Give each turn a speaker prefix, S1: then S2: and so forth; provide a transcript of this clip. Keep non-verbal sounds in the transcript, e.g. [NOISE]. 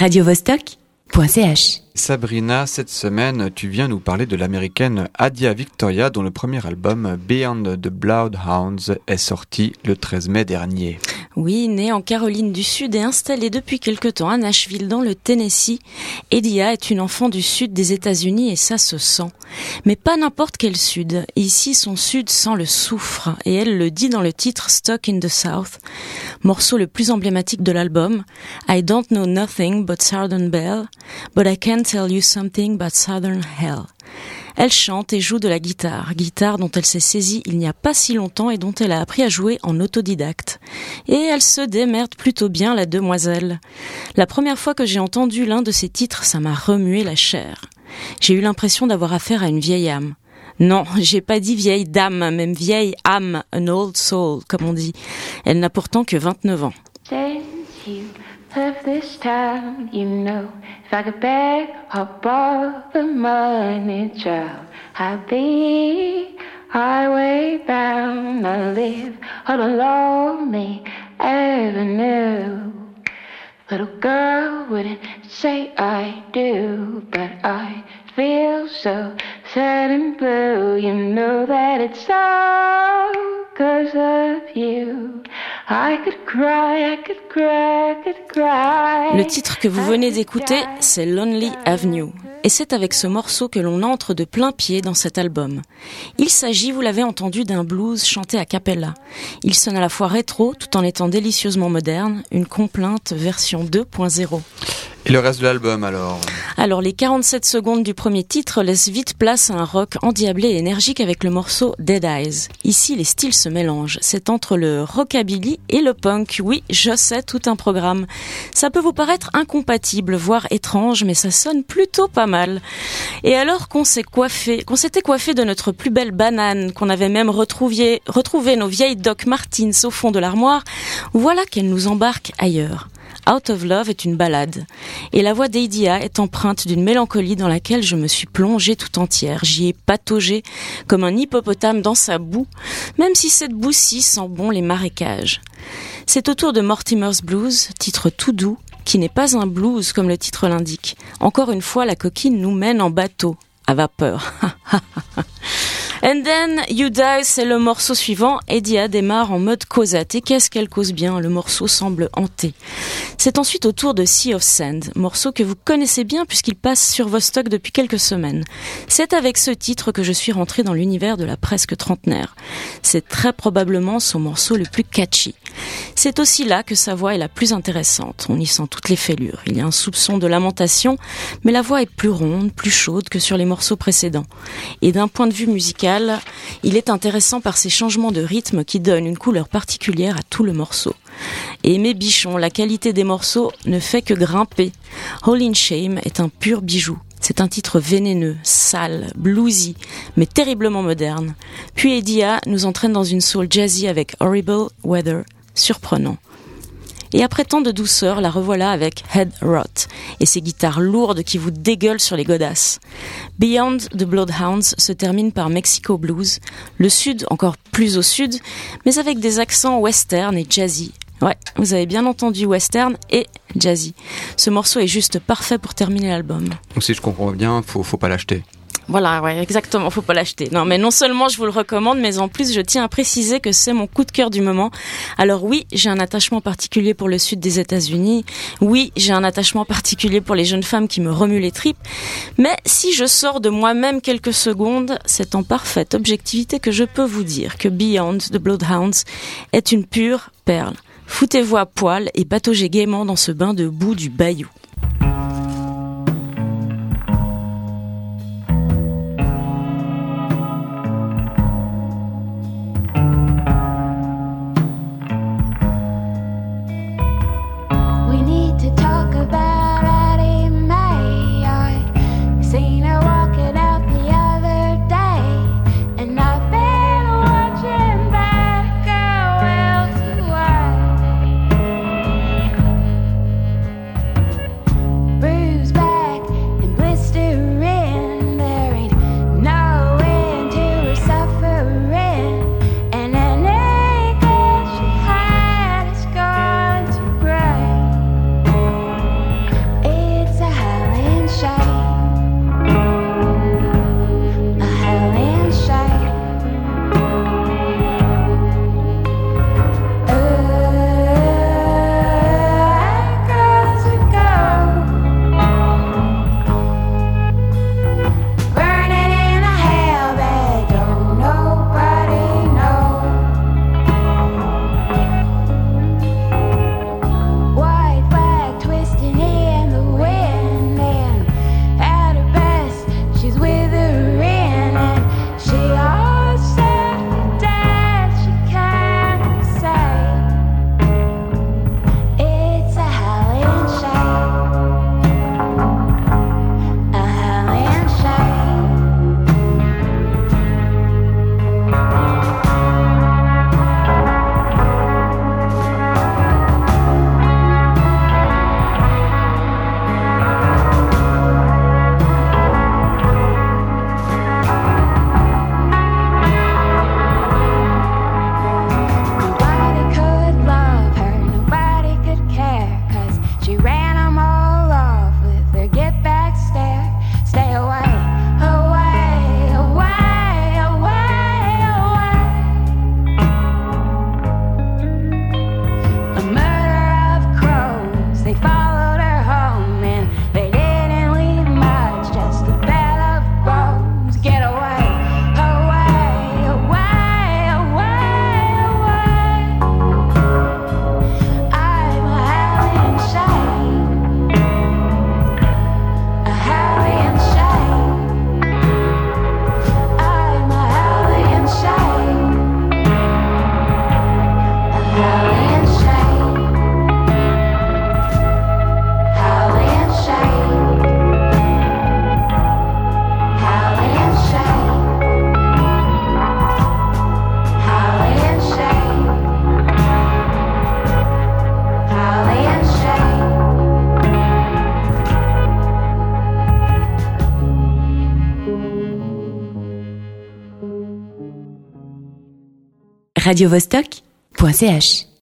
S1: radiovostok.ch.
S2: Sabrina, cette semaine, tu viens nous parler de l'américaine Adia Victoria dont le premier album Beyond the Bloodhounds est sorti le 13 mai dernier.
S3: Oui, née en Caroline du Sud et installée depuis quelque temps à Nashville dans le Tennessee, Edia est une enfant du sud des États-Unis et ça se sent. Mais pas n'importe quel sud. Ici, son sud sent le soufre et elle le dit dans le titre Stuck in the South, morceau le plus emblématique de l'album. I don't know nothing but Southern Belle, but I can tell you something about Southern Hell. Elle chante et joue de la guitare, guitare dont elle s'est saisie il n'y a pas si longtemps et dont elle a appris à jouer en autodidacte. Et elle se démerde plutôt bien, la demoiselle. La première fois que j'ai entendu l'un de ses titres, ça m'a remué la chair. J'ai eu l'impression d'avoir affaire à une vieille âme. Non, [LAUGHS] j'ai pas dit vieille dame, même vieille âme, an old soul, comme on dit. Elle n'a pourtant que 29 ans.
S4: Of this town, you know. If I could beg or borrow the money, child, I'd be highway bound. I live on a lonely avenue. Little girl wouldn't say I do, but I feel so sad and blue. You know that it's all.
S3: Le titre que vous venez d'écouter, c'est Lonely Avenue. Et c'est avec ce morceau que l'on entre de plein pied dans cet album. Il s'agit, vous l'avez entendu, d'un blues chanté à cappella. Il sonne à la fois rétro tout en étant délicieusement moderne, une complainte version 2.0.
S2: Le reste de l'album alors
S3: Alors les 47 secondes du premier titre laissent vite place à un rock endiablé et énergique avec le morceau Dead Eyes. Ici les styles se mélangent, c'est entre le rockabilly et le punk. Oui, je sais, tout un programme. Ça peut vous paraître incompatible, voire étrange, mais ça sonne plutôt pas mal. Et alors qu'on s'est coiffé, qu'on s'était coiffé de notre plus belle banane, qu'on avait même retrouvé, retrouvé nos vieilles Doc Martens au fond de l'armoire, voilà qu'elle nous embarque ailleurs. Out of Love est une ballade. Et la voix d'Eidia est empreinte d'une mélancolie dans laquelle je me suis plongée tout entière. J'y ai pataugé comme un hippopotame dans sa boue, même si cette boue-ci sent bon les marécages. C'est autour de Mortimer's Blues, titre tout doux, qui n'est pas un blues comme le titre l'indique. Encore une fois, la coquine nous mène en bateau, à vapeur. [LAUGHS] And then You Die, c'est le morceau suivant. Edia démarre en mode causette. Et qu'est-ce qu'elle cause bien? Le morceau semble hanté. C'est ensuite au tour de Sea of Sand, morceau que vous connaissez bien puisqu'il passe sur vos stocks depuis quelques semaines. C'est avec ce titre que je suis rentrée dans l'univers de la presque trentenaire. C'est très probablement son morceau le plus catchy. C'est aussi là que sa voix est la plus intéressante. On y sent toutes les fêlures. Il y a un soupçon de lamentation, mais la voix est plus ronde, plus chaude que sur les morceaux précédents. Et d'un point de vue musical, il est intéressant par ses changements de rythme qui donnent une couleur particulière à tout le morceau. Et mes bichons, la qualité des morceaux ne fait que grimper. All in Shame est un pur bijou. C'est un titre vénéneux, sale, bluesy, mais terriblement moderne. Puis Edia nous entraîne dans une soul jazzy avec Horrible Weather, surprenant. Et après tant de douceur, la revoilà avec Head Rot et ses guitares lourdes qui vous dégueulent sur les godasses. Beyond the Bloodhounds se termine par Mexico Blues, le sud encore plus au sud, mais avec des accents western et jazzy. Ouais, vous avez bien entendu western et jazzy. Ce morceau est juste parfait pour terminer l'album.
S2: Donc si je comprends bien, faut, faut pas l'acheter.
S3: Voilà, ouais, exactement, faut pas l'acheter. Non, mais non seulement je vous le recommande, mais en plus je tiens à préciser que c'est mon coup de cœur du moment. Alors oui, j'ai un attachement particulier pour le sud des États-Unis. Oui, j'ai un attachement particulier pour les jeunes femmes qui me remuent les tripes. Mais si je sors de moi-même quelques secondes, c'est en parfaite objectivité que je peux vous dire que Beyond the Bloodhounds est une pure perle. Foutez-vous à poil et pataugez gaiement dans ce bain de boue du bayou.
S1: radiovostok.ch